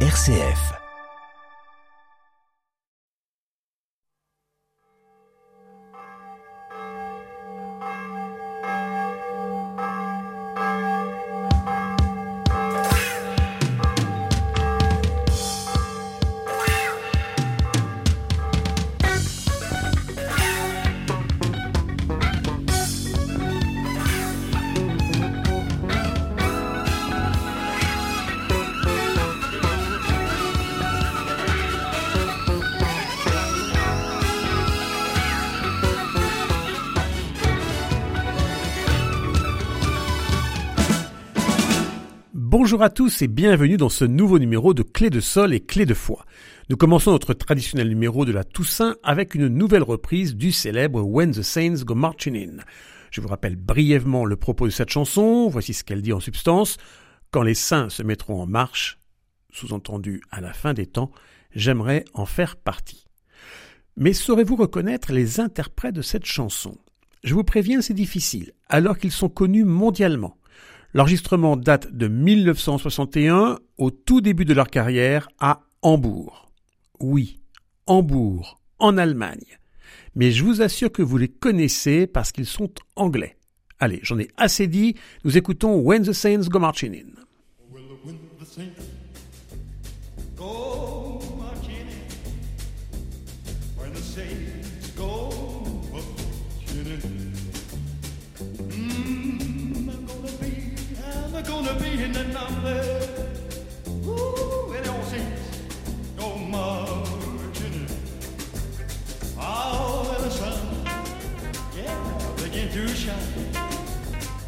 RCF. Bonjour à tous et bienvenue dans ce nouveau numéro de Clé de Sol et Clé de Foi. Nous commençons notre traditionnel numéro de la Toussaint avec une nouvelle reprise du célèbre When the Saints Go Marching In. Je vous rappelle brièvement le propos de cette chanson, voici ce qu'elle dit en substance. Quand les saints se mettront en marche, sous-entendu à la fin des temps, j'aimerais en faire partie. Mais saurez-vous reconnaître les interprètes de cette chanson? Je vous préviens, c'est difficile, alors qu'ils sont connus mondialement. L'enregistrement date de 1961, au tout début de leur carrière, à Hambourg. Oui, Hambourg, en Allemagne. Mais je vous assure que vous les connaissez parce qu'ils sont anglais. Allez, j'en ai assez dit, nous écoutons When the Saints Go Marching In. Number. Ooh, it all seems no margin. Oh, and the sun, yeah, begin to shine.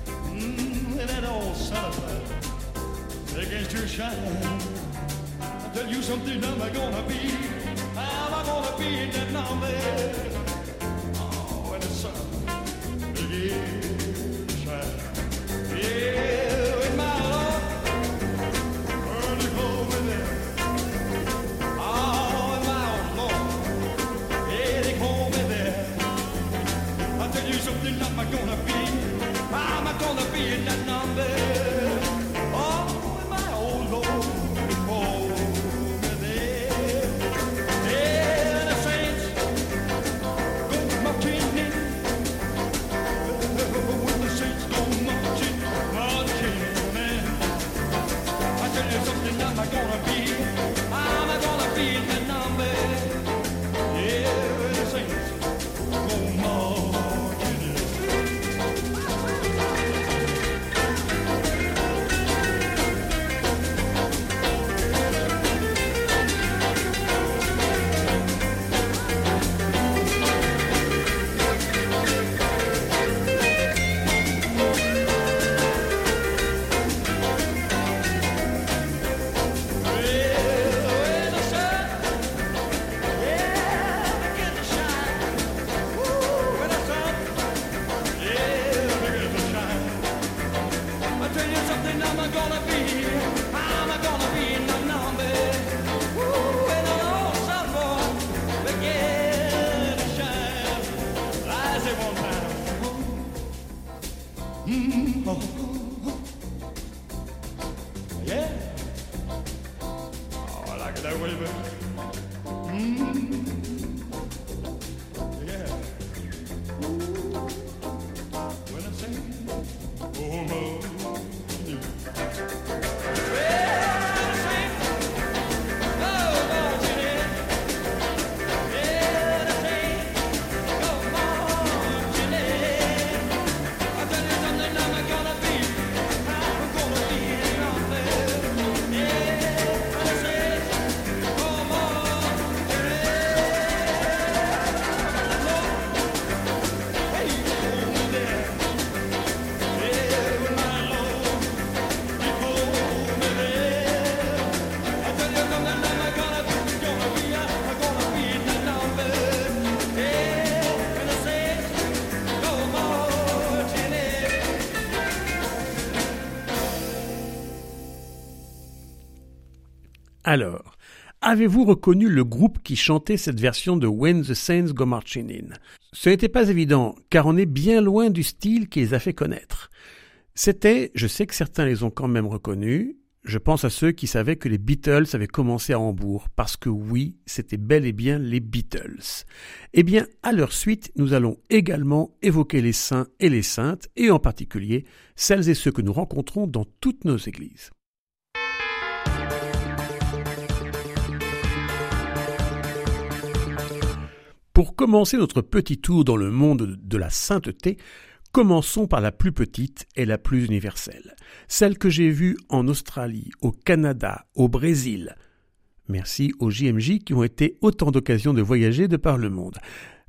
Mmm, and that old sun of fire begins to shine. I'll tell you something, I'm gonna be, I'm gonna be in the number. They're waving. Alors, avez-vous reconnu le groupe qui chantait cette version de When the Saints Go Marching In? Ce n'était pas évident, car on est bien loin du style qui les a fait connaître. C'était, je sais que certains les ont quand même reconnus, je pense à ceux qui savaient que les Beatles avaient commencé à Hambourg, parce que oui, c'était bel et bien les Beatles. Eh bien, à leur suite, nous allons également évoquer les saints et les saintes, et en particulier celles et ceux que nous rencontrons dans toutes nos églises. Pour commencer notre petit tour dans le monde de la sainteté, Commençons par la plus petite et la plus universelle, celle que j'ai vue en Australie, au Canada, au Brésil. Merci aux JMJ qui ont été autant d'occasions de voyager de par le monde.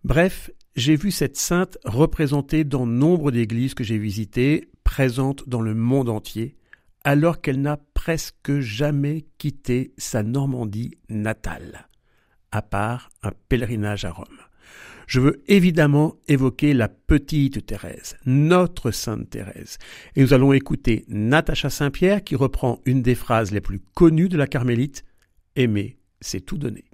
Bref, j'ai vu cette sainte représentée dans nombre d'églises que j'ai visitées, présente dans le monde entier, alors qu'elle n'a presque jamais quitté sa Normandie natale, à part un pèlerinage à Rome je veux évidemment évoquer la petite Thérèse, notre Sainte Thérèse. Et nous allons écouter Natacha Saint-Pierre qui reprend une des phrases les plus connues de la Carmélite Aimer, c'est tout donner.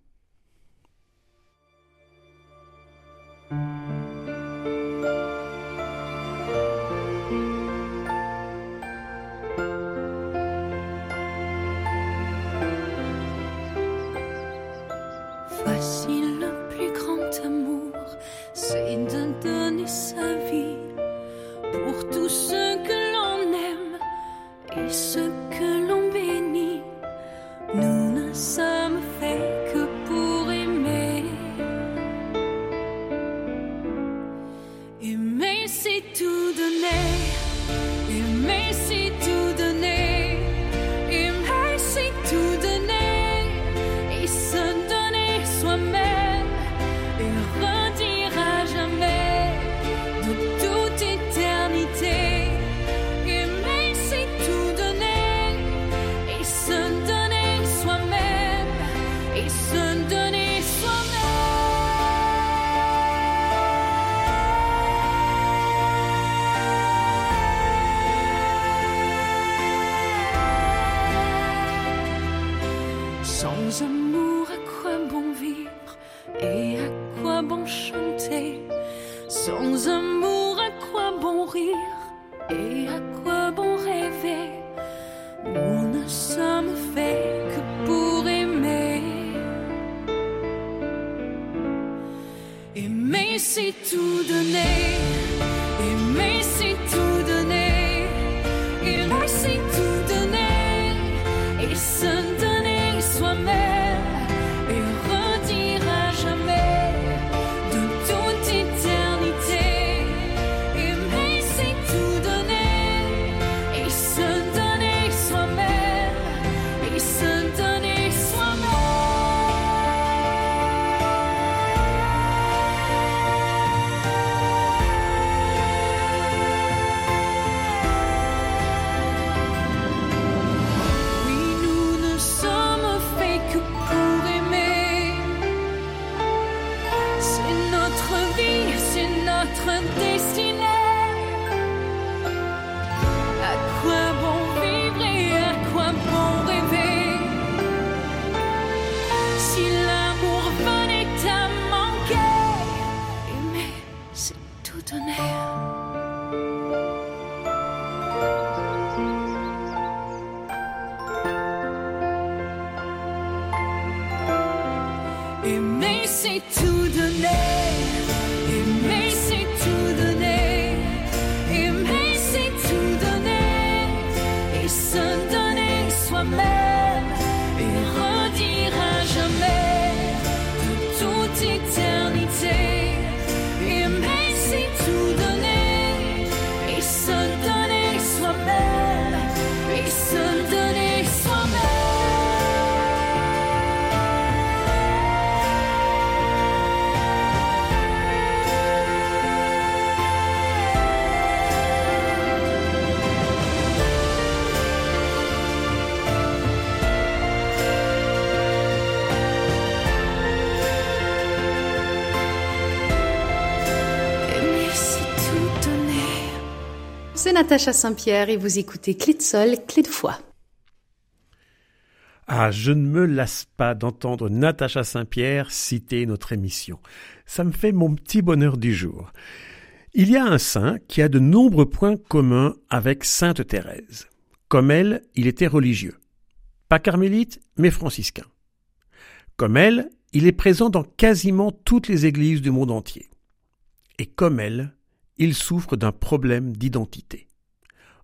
Hussein de donner sa vie pour tous ceux que l'on aime et ceux que l'on bénit. Nous ne savons ton air. Natacha Saint-Pierre et vous écoutez Clé de Sol, Clé de Foi. Ah, je ne me lasse pas d'entendre Natacha Saint-Pierre citer notre émission. Ça me fait mon petit bonheur du jour. Il y a un saint qui a de nombreux points communs avec Sainte Thérèse. Comme elle, il était religieux. Pas carmélite, mais franciscain. Comme elle, il est présent dans quasiment toutes les églises du monde entier. Et comme elle, il souffre d'un problème d'identité.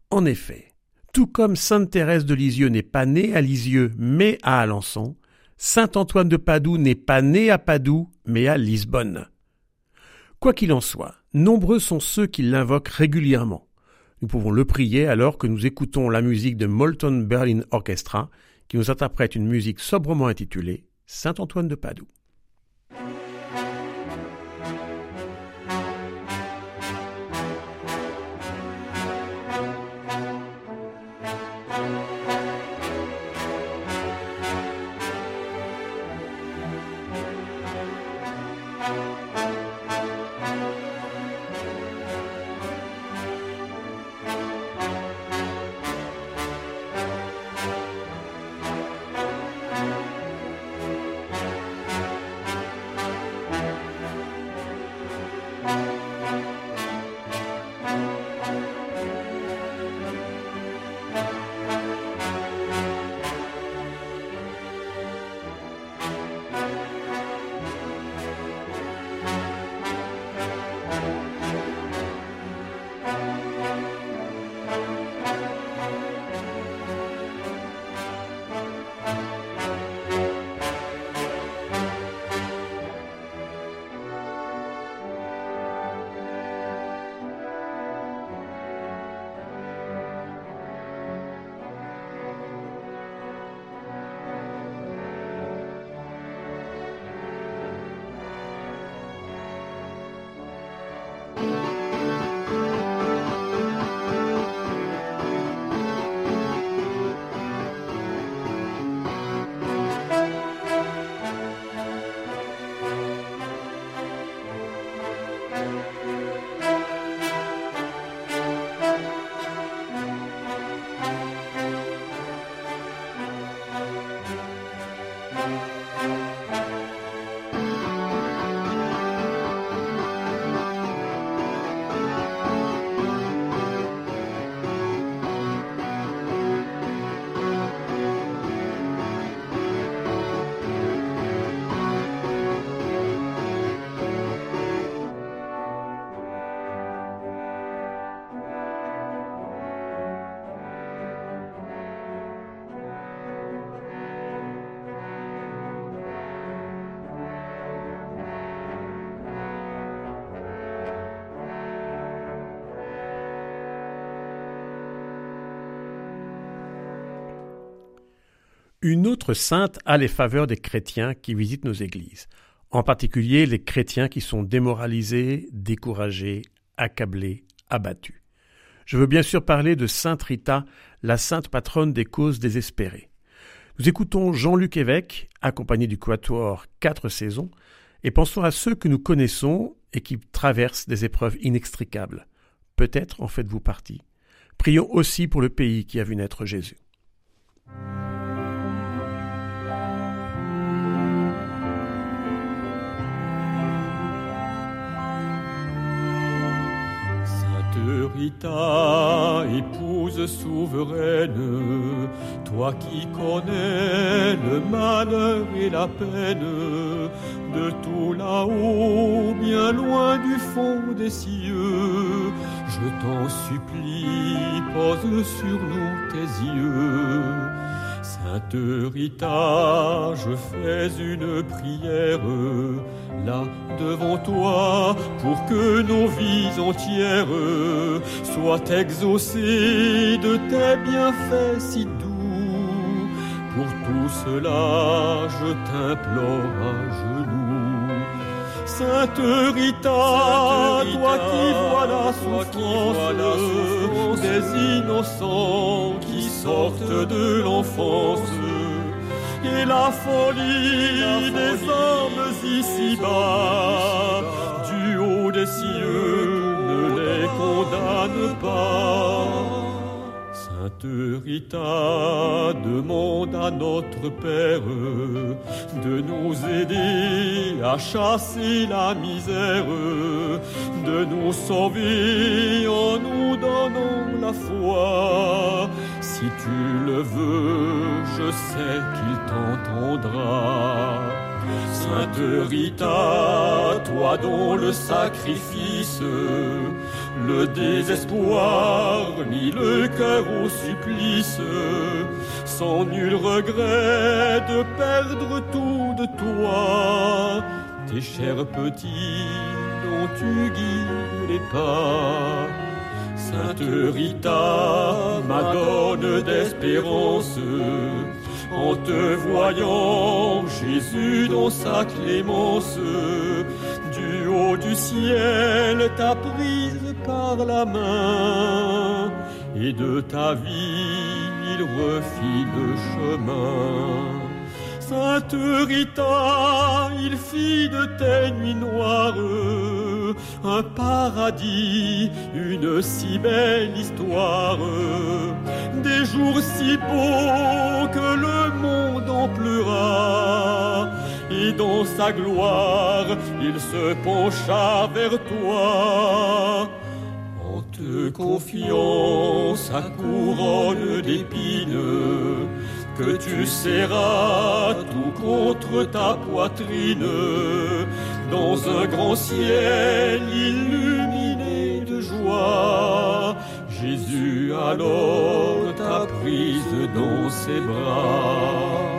En effet, tout comme Sainte Thérèse de Lisieux n'est pas née à Lisieux mais à Alençon, Saint Antoine de Padoue n'est pas né à Padoue mais à Lisbonne. Quoi qu'il en soit, nombreux sont ceux qui l'invoquent régulièrement. Nous pouvons le prier alors que nous écoutons la musique de Molton Berlin Orchestra qui nous interprète une musique sobrement intitulée Saint Antoine de Padoue. Une autre sainte a les faveurs des chrétiens qui visitent nos églises, en particulier les chrétiens qui sont démoralisés, découragés, accablés, abattus. Je veux bien sûr parler de Sainte Rita, la sainte patronne des causes désespérées. Nous écoutons Jean-Luc Évêque, accompagné du Quatuor Quatre Saisons, et pensons à ceux que nous connaissons et qui traversent des épreuves inextricables. Peut-être en faites-vous partie. Prions aussi pour le pays qui a vu naître Jésus. Épouse souveraine, toi qui connais le malheur et la peine, de tout là-haut, bien loin du fond des cieux, je t'en supplie, pose sur nous tes yeux. Sainte je fais une prière là devant toi pour que nos vies entières soient exaucées de tes bienfaits si doux. Pour tout cela, je t'implore. Sainte Rita, toi qui vois la souffrance des innocents qui sortent de l'enfance et la folie des hommes ici-bas, du haut des cieux, ne les condamne pas. Sainte Rita demande à notre Père de nous aider à chasser la misère, de nous sauver en nous donnant la foi Si tu le veux, je sais qu'il t'entendra. Sainte Rita, toi dont le sacrifice, le désespoir mit le cœur au supplice, sans nul regret de perdre tout de toi, tes chers petits dont tu guides les pas. Sainte Rita, Madone d'espérance, en te voyant, Jésus dans sa clémence, du ciel t'a prise par la main, et de ta vie il refit le chemin. Sainte Rita, il fit de tes nuits noires un paradis, une si belle histoire, des jours si beaux que le monde en pleura, dans sa gloire il se pencha vers toi. En te confiant sa couronne d'épines, que tu serras tout contre ta poitrine dans un grand ciel illuminé de joie. Jésus alors t'a prise dans ses bras.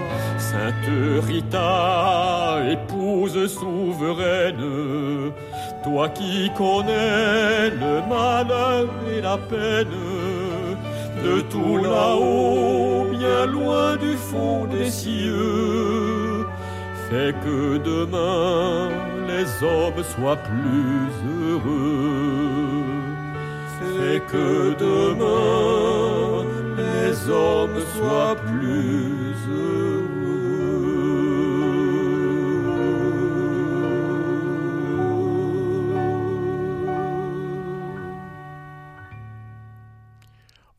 Sainte Rita, épouse souveraine, toi qui connais le malheur et la peine, de tout là-haut, bien loin du fond des cieux, fais que demain les hommes soient plus heureux. Fais que demain les hommes soient plus heureux.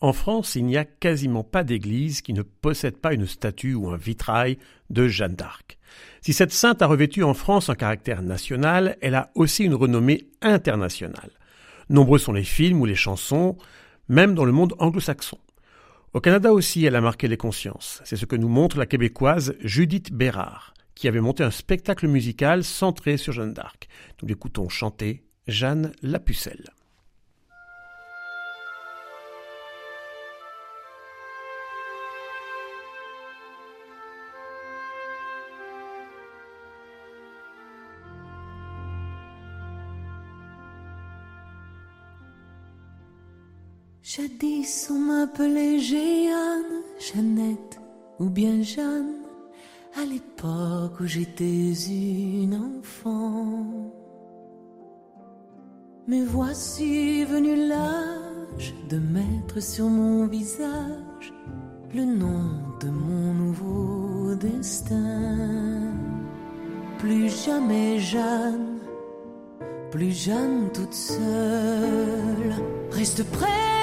En France, il n'y a quasiment pas d'église qui ne possède pas une statue ou un vitrail de Jeanne d'Arc. Si cette sainte a revêtu en France un caractère national, elle a aussi une renommée internationale. Nombreux sont les films ou les chansons, même dans le monde anglo-saxon. Au Canada aussi, elle a marqué les consciences. C'est ce que nous montre la québécoise Judith Bérard, qui avait monté un spectacle musical centré sur Jeanne d'Arc. Nous l'écoutons chanter Jeanne la Pucelle. Jadis on m'appelait Jeanne, Jeannette ou bien Jeanne, à l'époque où j'étais une enfant. Mais voici venu l'âge de mettre sur mon visage le nom de mon nouveau destin. Plus jamais Jeanne, plus Jeanne toute seule, reste près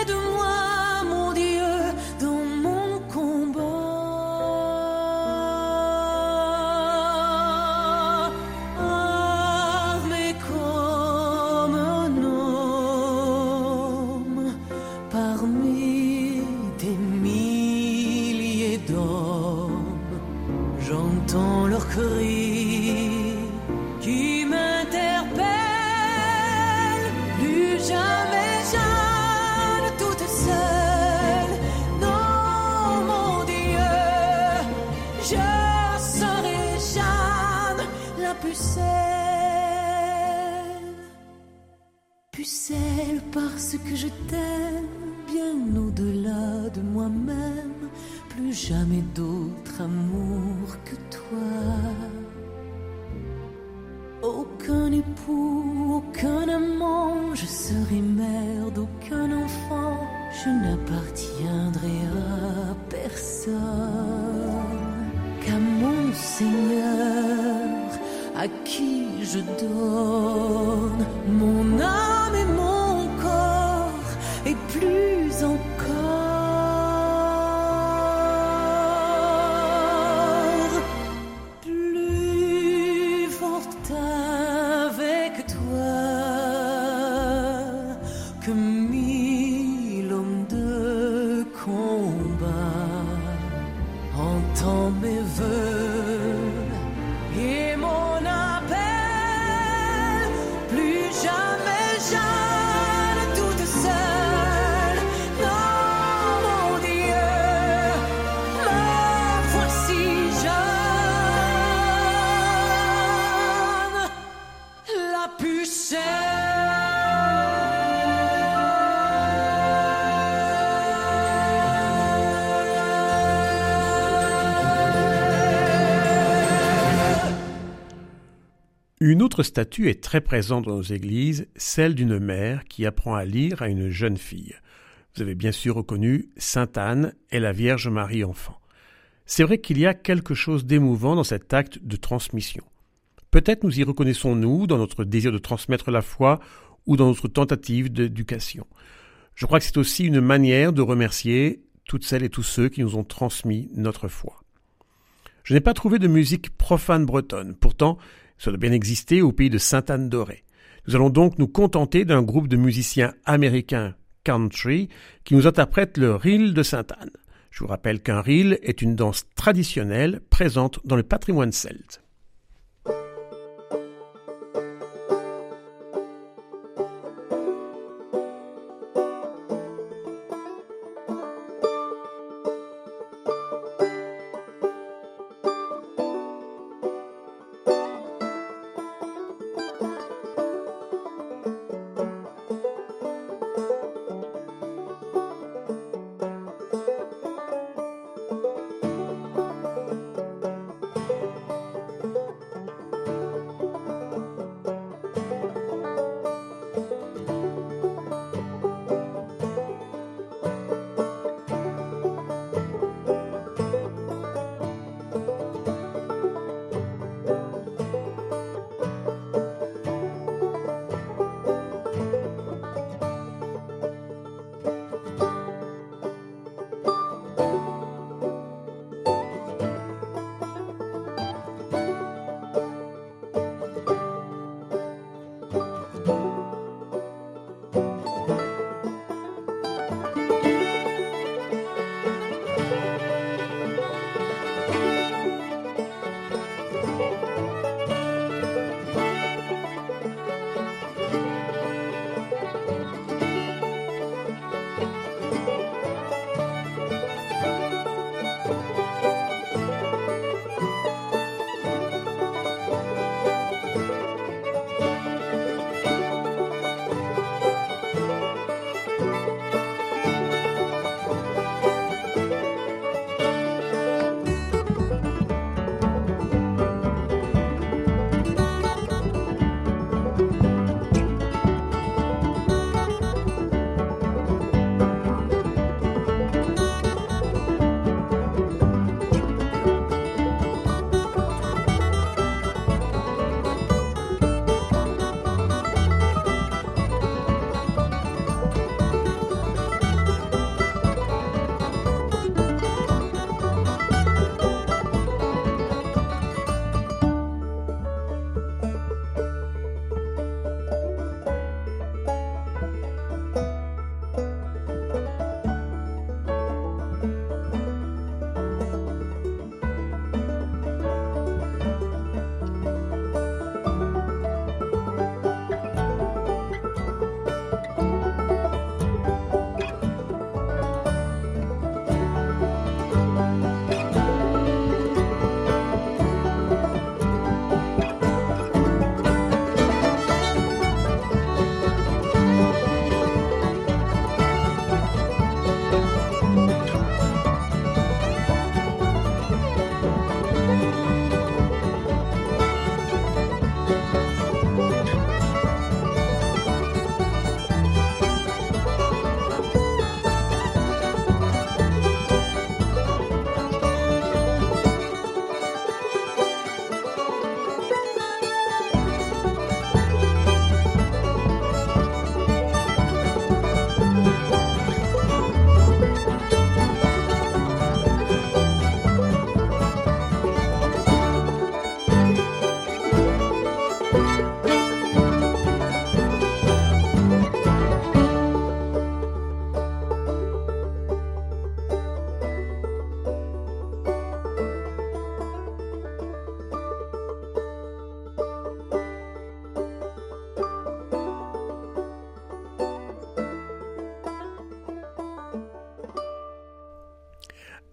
je donne mon âme Une autre statue est très présente dans nos églises, celle d'une mère qui apprend à lire à une jeune fille. Vous avez bien sûr reconnu Sainte Anne et la Vierge Marie enfant. C'est vrai qu'il y a quelque chose d'émouvant dans cet acte de transmission. Peut-être nous y reconnaissons-nous dans notre désir de transmettre la foi ou dans notre tentative d'éducation. Je crois que c'est aussi une manière de remercier toutes celles et tous ceux qui nous ont transmis notre foi. Je n'ai pas trouvé de musique profane bretonne, pourtant ça doit bien exister au pays de Sainte-Anne d'Auray. Nous allons donc nous contenter d'un groupe de musiciens américains country qui nous interprètent le reel de Sainte-Anne. Je vous rappelle qu'un reel est une danse traditionnelle présente dans le patrimoine celte.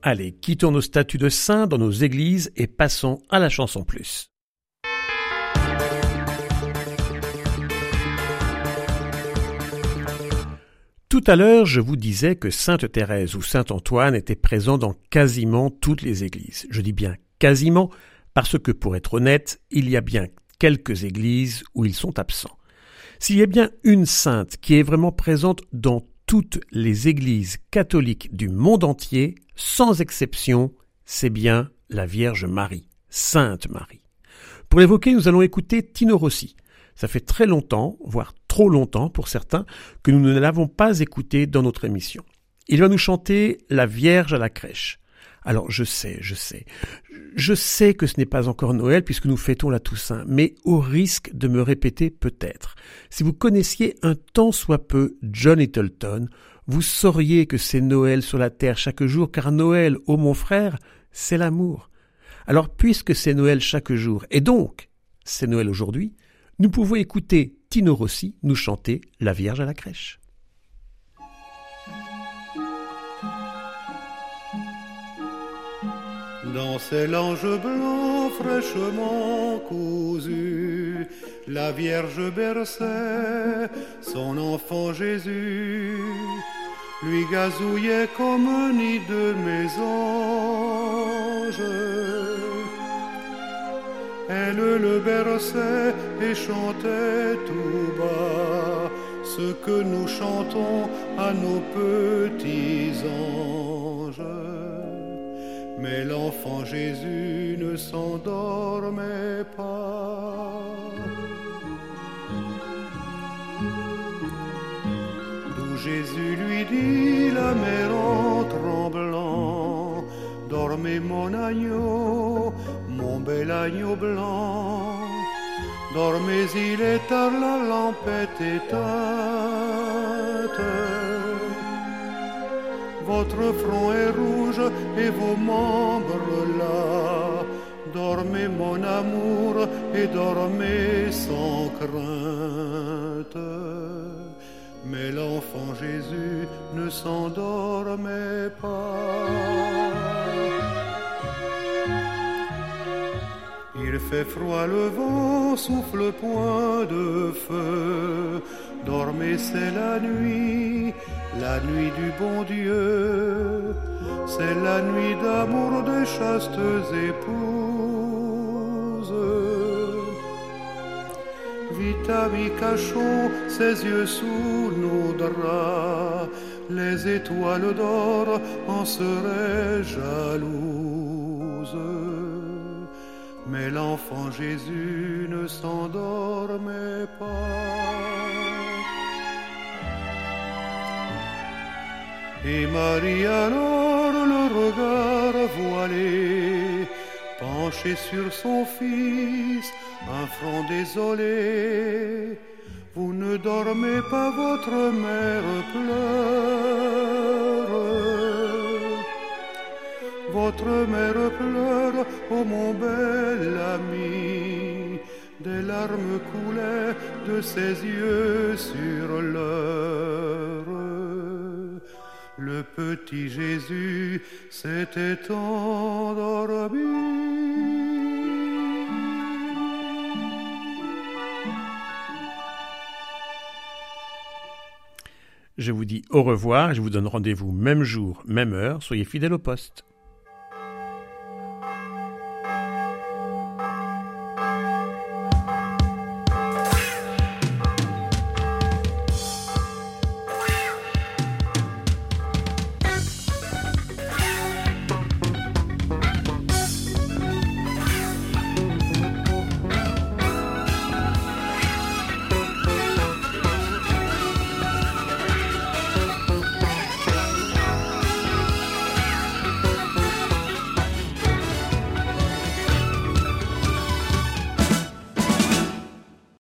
Allez, quittons nos statues de saints dans nos églises et passons à la chanson plus. Tout à l'heure, je vous disais que Sainte Thérèse ou Saint Antoine étaient présents dans quasiment toutes les églises. Je dis bien quasiment parce que, pour être honnête, il y a bien quelques églises où ils sont absents. S'il y a bien une sainte qui est vraiment présente dans toutes les églises catholiques du monde entier, sans exception, c'est bien la Vierge Marie, Sainte Marie. Pour l'évoquer, nous allons écouter Tino Rossi. Ça fait très longtemps, voire trop longtemps pour certains, que nous ne l'avons pas écouté dans notre émission. Il va nous chanter La Vierge à la crèche. Alors je sais, je sais, je sais que ce n'est pas encore Noël puisque nous fêtons la Toussaint, mais au risque de me répéter peut-être, si vous connaissiez un tant soit peu John Littleton, vous sauriez que c'est Noël sur la terre chaque jour, car Noël, ô mon frère, c'est l'amour. Alors puisque c'est Noël chaque jour, et donc c'est Noël aujourd'hui, nous pouvons écouter Tino Rossi nous chanter La Vierge à la crèche. Dans ses langes blancs fraîchement cousus, la Vierge berçait son enfant Jésus, lui gazouillait comme un nid de mésange. Elle le berçait et chantait tout bas ce que nous chantons à nos petits anges. Mais l'enfant Jésus ne s'endormait pas. D'où Jésus lui dit la mère en tremblant, dormez mon agneau, mon bel agneau blanc. Dormez, il est tard, la lampe est éteinte. Votre front est rouge et vos membres là. Dormez, mon amour, et dormez sans crainte. Mais l'enfant Jésus ne s'endormait pas. Il fait froid, le vent souffle point de feu. Dormez, c'est la nuit, la nuit du bon Dieu. C'est la nuit d'amour des chastes épouses. Vite, amis, cachons ses yeux sous nos draps. Les étoiles d'or en seraient jalouses. Mais l'enfant Jésus ne s'endormait pas. Et Marie alors le regard voilé, penché sur son fils, un front désolé. Vous ne dormez pas, votre mère pleure. Votre mère pleure, oh mon bel ami. Des larmes coulaient de ses yeux sur l'heure. Le petit Jésus s'était endormi. Je vous dis au revoir je vous donne rendez-vous même jour, même heure. Soyez fidèles au poste.